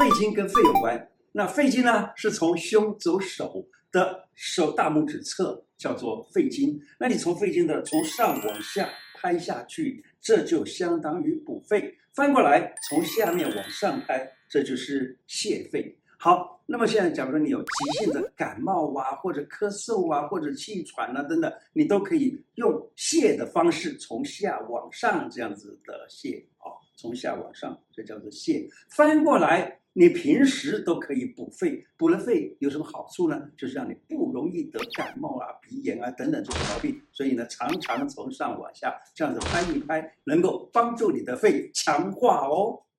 肺经跟肺有关。那肺经呢，是从胸走手的手大拇指侧，叫做肺经。那你从肺经的从上往下拍下去，这就相当于补肺。翻过来，从下面往上拍，这就是泻肺。好，那么现在，假如说你有急性的感冒啊，或者咳嗽啊，或者气喘啊等等，你都可以用泻的方式，从下往上这样子的泻，哦，从下往上，这叫做泻。翻过来，你平时都可以补肺，补了肺有什么好处呢？就是让你不容易得感冒啊、鼻炎啊等等这些毛病。所以呢，常常从上往下这样子拍一拍，能够帮助你的肺强化哦。